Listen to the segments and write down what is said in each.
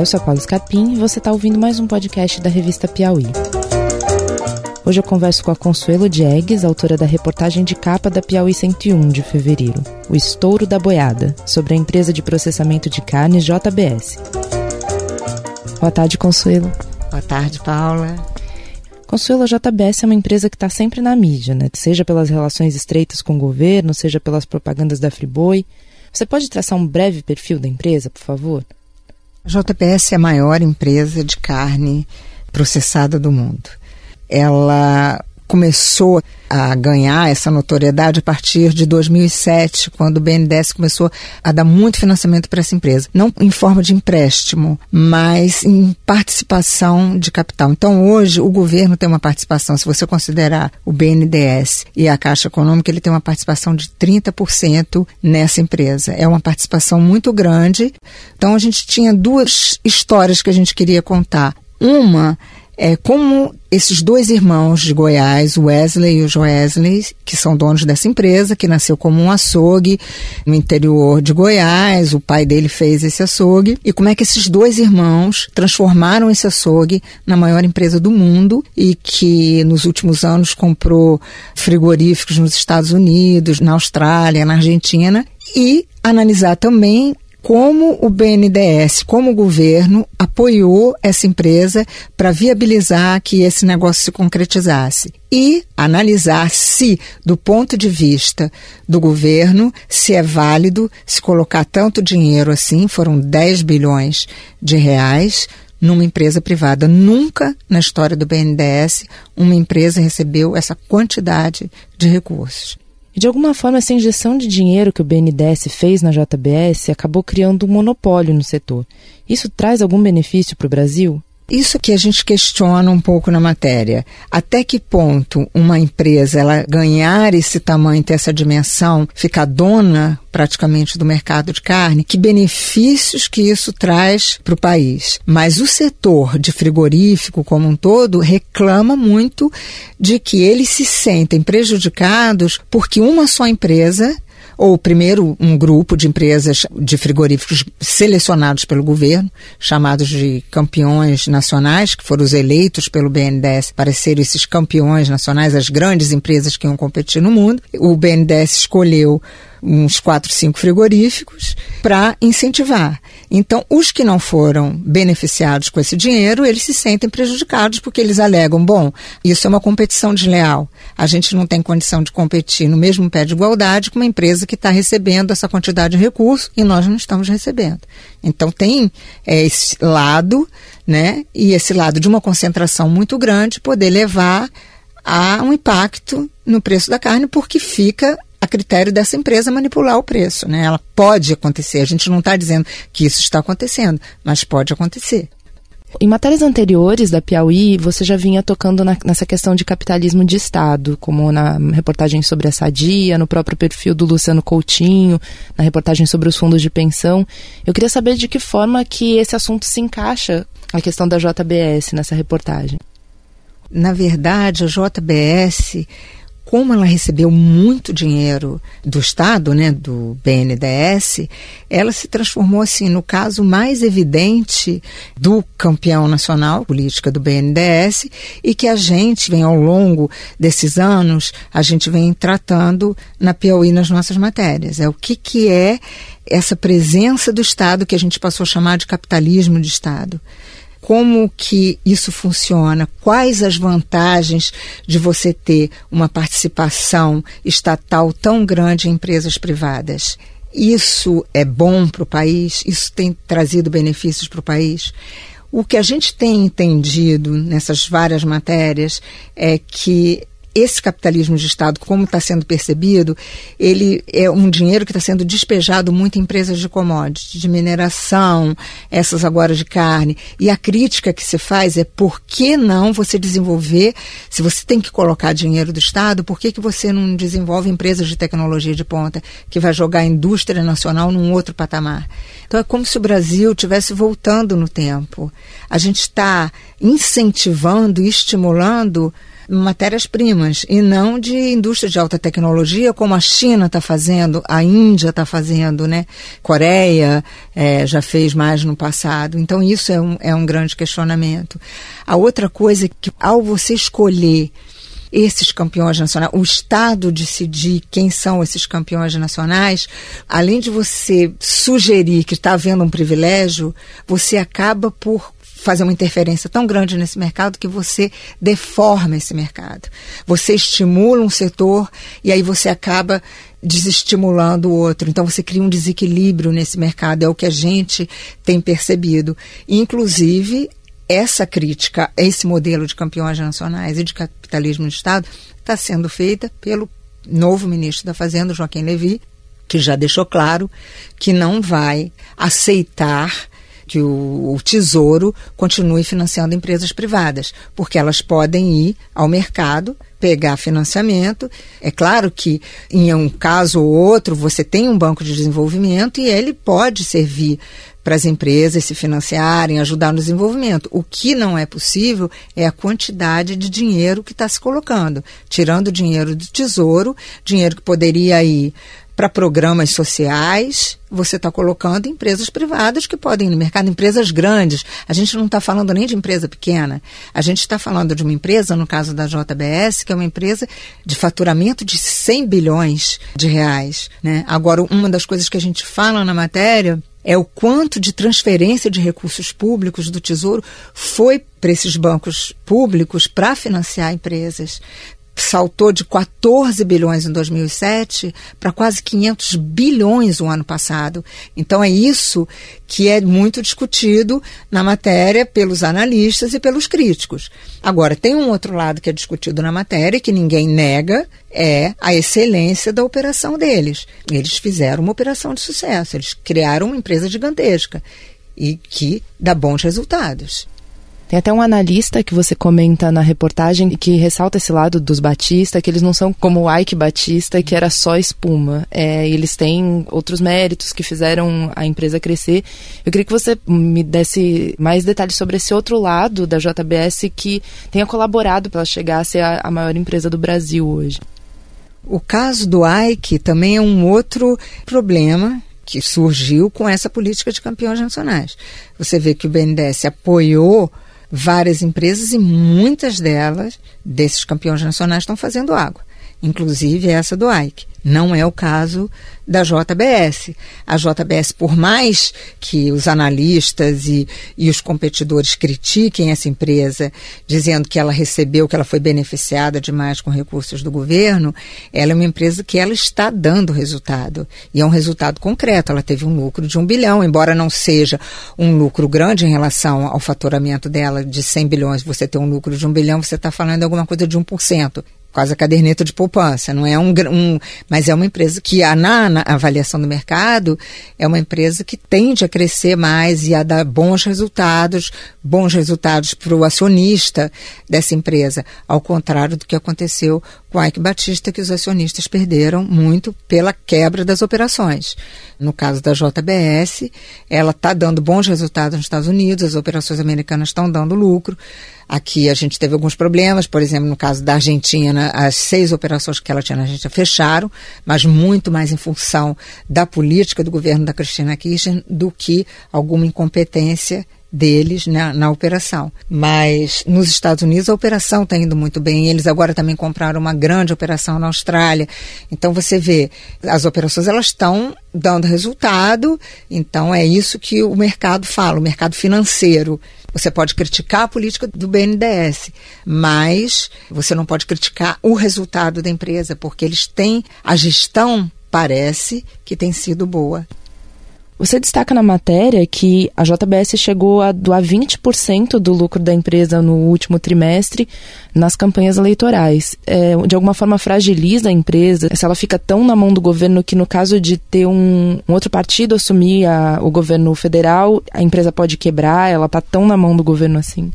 eu sou a Paula Scarpim e você está ouvindo mais um podcast da revista Piauí. Hoje eu converso com a Consuelo Diegues, autora da reportagem de capa da Piauí 101 de fevereiro, O Estouro da Boiada, sobre a empresa de processamento de carnes JBS. Boa tarde, Consuelo. Boa tarde, Paula. Consuelo, a JBS é uma empresa que está sempre na mídia, né? seja pelas relações estreitas com o governo, seja pelas propagandas da Friboi. Você pode traçar um breve perfil da empresa, por favor? A JBS é a maior empresa de carne processada do mundo. Ela começou a ganhar essa notoriedade a partir de 2007, quando o BNDES começou a dar muito financiamento para essa empresa. Não em forma de empréstimo, mas em participação de capital. Então, hoje, o governo tem uma participação, se você considerar o BNDES e a Caixa Econômica, ele tem uma participação de 30% nessa empresa. É uma participação muito grande. Então, a gente tinha duas histórias que a gente queria contar. Uma é como esses dois irmãos de Goiás, o Wesley e o Joesley, que são donos dessa empresa, que nasceu como um açougue no interior de Goiás, o pai dele fez esse açougue, e como é que esses dois irmãos transformaram esse açougue na maior empresa do mundo e que nos últimos anos comprou frigoríficos nos Estados Unidos, na Austrália, na Argentina, e analisar também como o BNDES, como o governo, apoiou essa empresa para viabilizar que esse negócio se concretizasse. E analisar se, do ponto de vista do governo, se é válido se colocar tanto dinheiro assim, foram 10 bilhões de reais, numa empresa privada. Nunca na história do BNDES uma empresa recebeu essa quantidade de recursos. De alguma forma, essa injeção de dinheiro que o BNDES fez na JBS acabou criando um monopólio no setor. Isso traz algum benefício para o Brasil? Isso que a gente questiona um pouco na matéria. Até que ponto uma empresa ela ganhar esse tamanho, ter essa dimensão, ficar dona praticamente do mercado de carne, que benefícios que isso traz para o país. Mas o setor de frigorífico como um todo reclama muito de que eles se sentem prejudicados porque uma só empresa ou primeiro um grupo de empresas de frigoríficos selecionados pelo governo, chamados de campeões nacionais, que foram os eleitos pelo BNDES para serem esses campeões nacionais, as grandes empresas que iam competir no mundo. O BNDES escolheu uns quatro, cinco frigoríficos para incentivar. Então, os que não foram beneficiados com esse dinheiro, eles se sentem prejudicados porque eles alegam, bom, isso é uma competição desleal. A gente não tem condição de competir no mesmo pé de igualdade com uma empresa que está recebendo essa quantidade de recursos e nós não estamos recebendo. Então, tem é, esse lado, né? E esse lado de uma concentração muito grande poder levar a um impacto no preço da carne, porque fica a critério dessa empresa manipular o preço. Né? Ela pode acontecer, a gente não está dizendo que isso está acontecendo, mas pode acontecer. Em matérias anteriores da Piauí, você já vinha tocando na, nessa questão de capitalismo de Estado, como na reportagem sobre a Sadia, no próprio perfil do Luciano Coutinho, na reportagem sobre os fundos de pensão. Eu queria saber de que forma que esse assunto se encaixa, a questão da JBS, nessa reportagem. Na verdade, a JBS como ela recebeu muito dinheiro do Estado, né, do BNDES, ela se transformou assim no caso mais evidente do campeão nacional política do BNDES e que a gente vem ao longo desses anos a gente vem tratando na Piauí nas nossas matérias. É o que que é essa presença do Estado que a gente passou a chamar de capitalismo de Estado como que isso funciona, quais as vantagens de você ter uma participação estatal tão grande em empresas privadas. Isso é bom para o país? Isso tem trazido benefícios para o país? O que a gente tem entendido nessas várias matérias é que esse capitalismo de Estado, como está sendo percebido, ele é um dinheiro que está sendo despejado muito em empresas de commodities, de mineração, essas agora de carne. E a crítica que se faz é por que não você desenvolver, se você tem que colocar dinheiro do Estado, por que, que você não desenvolve empresas de tecnologia de ponta, que vai jogar a indústria nacional num outro patamar? Então é como se o Brasil estivesse voltando no tempo. A gente está incentivando e estimulando matérias-primas e não de indústria de alta tecnologia, como a China está fazendo, a Índia está fazendo, né? Coreia é, já fez mais no passado. Então, isso é um, é um grande questionamento. A outra coisa é que, ao você escolher esses campeões nacionais, o Estado decidir quem são esses campeões nacionais, além de você sugerir que está havendo um privilégio, você acaba por fazer uma interferência tão grande nesse mercado que você deforma esse mercado. Você estimula um setor e aí você acaba desestimulando o outro. Então você cria um desequilíbrio nesse mercado, é o que a gente tem percebido. Inclusive, essa crítica a esse modelo de campeões nacionais e de capitalismo de Estado está sendo feita pelo novo ministro da Fazenda, Joaquim Levy, que já deixou claro que não vai aceitar que o, o, Tesouro continue financiando empresas privadas, porque elas podem ir ao mercado, pegar financiamento. É claro que, em um caso ou outro, você tem um banco de desenvolvimento e ele pode servir para as empresas se financiarem, ajudar no desenvolvimento. O que não é possível é a quantidade de dinheiro que está se colocando, tirando dinheiro do tesouro, dinheiro que poderia ir para programas sociais, você está colocando empresas privadas que podem ir no mercado, empresas grandes. A gente não está falando nem de empresa pequena. A gente está falando de uma empresa, no caso da JBS, que é uma empresa de faturamento de 100 bilhões de reais. Né? Agora, uma das coisas que a gente fala na matéria é o quanto de transferência de recursos públicos do Tesouro foi para esses bancos públicos para financiar empresas saltou de 14 bilhões em 2007 para quase 500 bilhões o ano passado. Então é isso que é muito discutido na matéria pelos analistas e pelos críticos. Agora, tem um outro lado que é discutido na matéria que ninguém nega, é a excelência da operação deles. Eles fizeram uma operação de sucesso, eles criaram uma empresa gigantesca e que dá bons resultados. Tem até um analista que você comenta na reportagem que ressalta esse lado dos Batista, que eles não são como o Ike Batista, que era só espuma. É, eles têm outros méritos que fizeram a empresa crescer. Eu queria que você me desse mais detalhes sobre esse outro lado da JBS que tenha colaborado para ela chegar a ser a, a maior empresa do Brasil hoje. O caso do Ike também é um outro problema que surgiu com essa política de campeões nacionais. Você vê que o BNDES apoiou várias empresas e muitas delas, desses campeões nacionais, estão fazendo água, inclusive essa do Ike. Não é o caso da JBS. A JBS, por mais que os analistas e, e os competidores critiquem essa empresa, dizendo que ela recebeu, que ela foi beneficiada demais com recursos do governo, ela é uma empresa que ela está dando resultado. E é um resultado concreto. Ela teve um lucro de um bilhão, embora não seja um lucro grande em relação ao faturamento dela de 100 bilhões. Você ter um lucro de um bilhão, você está falando de alguma coisa de 1% quase a caderneta de poupança, não é um, um mas é uma empresa que na, na, avaliação do mercado é uma empresa que tende a crescer mais e a dar bons resultados, bons resultados para o acionista dessa empresa, ao contrário do que aconteceu com a Ike Batista, que os acionistas perderam muito pela quebra das operações. No caso da JBS, ela está dando bons resultados nos Estados Unidos, as operações americanas estão dando lucro. Aqui a gente teve alguns problemas, por exemplo, no caso da Argentina, as seis operações que ela tinha na Argentina fecharam, mas muito mais em função da política do governo da Cristina Kirchner do que alguma incompetência deles na, na, operação. Mas nos Estados Unidos a operação está indo muito bem. Eles agora também compraram uma grande operação na Austrália. Então você vê, as operações elas estão dando resultado. Então é isso que o mercado fala, o mercado financeiro. Você pode criticar a política do BNDES, mas você não pode criticar o resultado da empresa, porque eles têm a gestão parece que tem sido boa. Você destaca na matéria que a JBS chegou a doar 20% do lucro da empresa no último trimestre nas campanhas eleitorais. É, de alguma forma fragiliza a empresa, se ela fica tão na mão do governo que no caso de ter um, um outro partido assumir a, o governo federal, a empresa pode quebrar, ela está tão na mão do governo assim.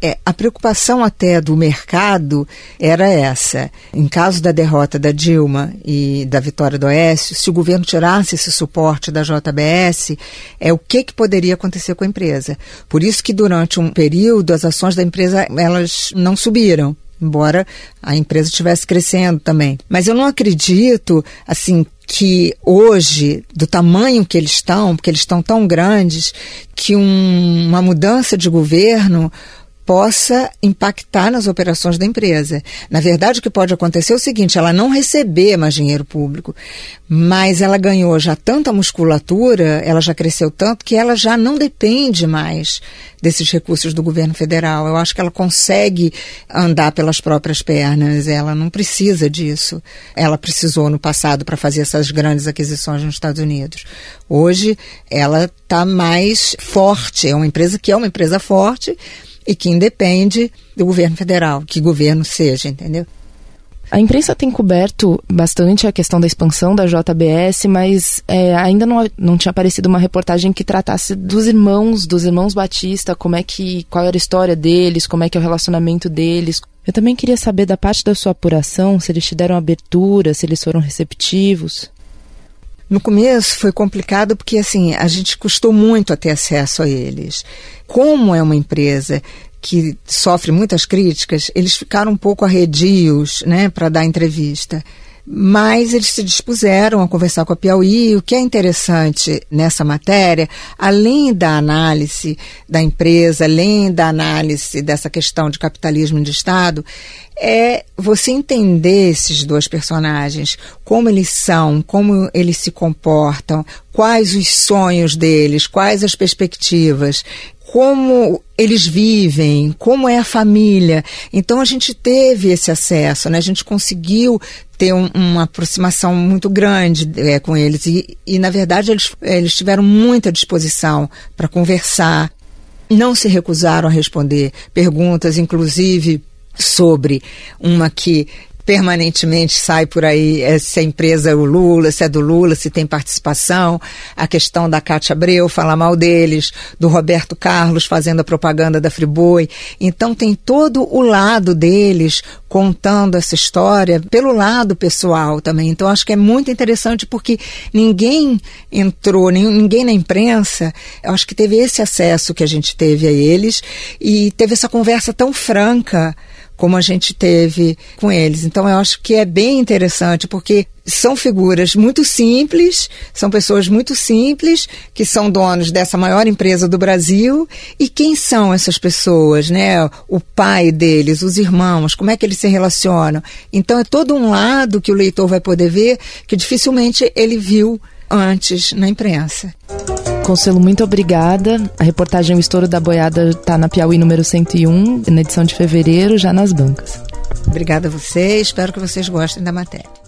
É, a preocupação até do mercado era essa. Em caso da derrota da Dilma e da vitória do Oeste, se o governo tirasse esse suporte da JBS, é o que, que poderia acontecer com a empresa. Por isso que durante um período as ações da empresa elas não subiram embora a empresa estivesse crescendo também. Mas eu não acredito, assim, que hoje, do tamanho que eles estão, porque eles estão tão grandes, que um, uma mudança de governo possa impactar nas operações da empresa. Na verdade, o que pode acontecer é o seguinte: ela não receber mais dinheiro público, mas ela ganhou já tanta musculatura, ela já cresceu tanto que ela já não depende mais desses recursos do governo federal. Eu acho que ela consegue andar pelas próprias pernas, ela não precisa disso. Ela precisou no passado para fazer essas grandes aquisições nos Estados Unidos. Hoje, ela está mais forte, é uma empresa que é uma empresa forte e que independe do governo federal, que governo seja, entendeu? A imprensa tem coberto bastante a questão da expansão da JBS, mas é, ainda não, não tinha aparecido uma reportagem que tratasse dos irmãos, dos irmãos Batista, como é que, qual era a história deles, como é que é o relacionamento deles. Eu também queria saber da parte da sua apuração, se eles te deram abertura, se eles foram receptivos. No começo foi complicado porque assim a gente custou muito a ter acesso a eles. Como é uma empresa que sofre muitas críticas, eles ficaram um pouco arredios, né, para dar entrevista mas eles se dispuseram a conversar com a Piauí. O que é interessante nessa matéria, além da análise da empresa, além da análise dessa questão de capitalismo de Estado, é você entender esses dois personagens, como eles são, como eles se comportam, quais os sonhos deles, quais as perspectivas como eles vivem, como é a família. Então a gente teve esse acesso, né? A gente conseguiu ter um, uma aproximação muito grande é, com eles e, e na verdade eles, eles tiveram muita disposição para conversar, não se recusaram a responder perguntas, inclusive sobre uma que permanentemente sai por aí é, se a empresa é o Lula, se é do Lula, se tem participação, a questão da Cátia Abreu, falar mal deles, do Roberto Carlos fazendo a propaganda da Friboi. Então tem todo o lado deles contando essa história pelo lado pessoal também. Então acho que é muito interessante porque ninguém entrou, ninguém na imprensa, acho que teve esse acesso que a gente teve a eles e teve essa conversa tão franca como a gente teve com eles. Então eu acho que é bem interessante porque são figuras muito simples, são pessoas muito simples que são donos dessa maior empresa do Brasil. E quem são essas pessoas, né? O pai deles, os irmãos, como é que eles se relacionam? Então é todo um lado que o leitor vai poder ver que dificilmente ele viu antes na imprensa. Consuelo, muito obrigada. A reportagem O Estouro da Boiada está na Piauí número 101, na edição de fevereiro, já nas bancas. Obrigada a você, espero que vocês gostem da matéria.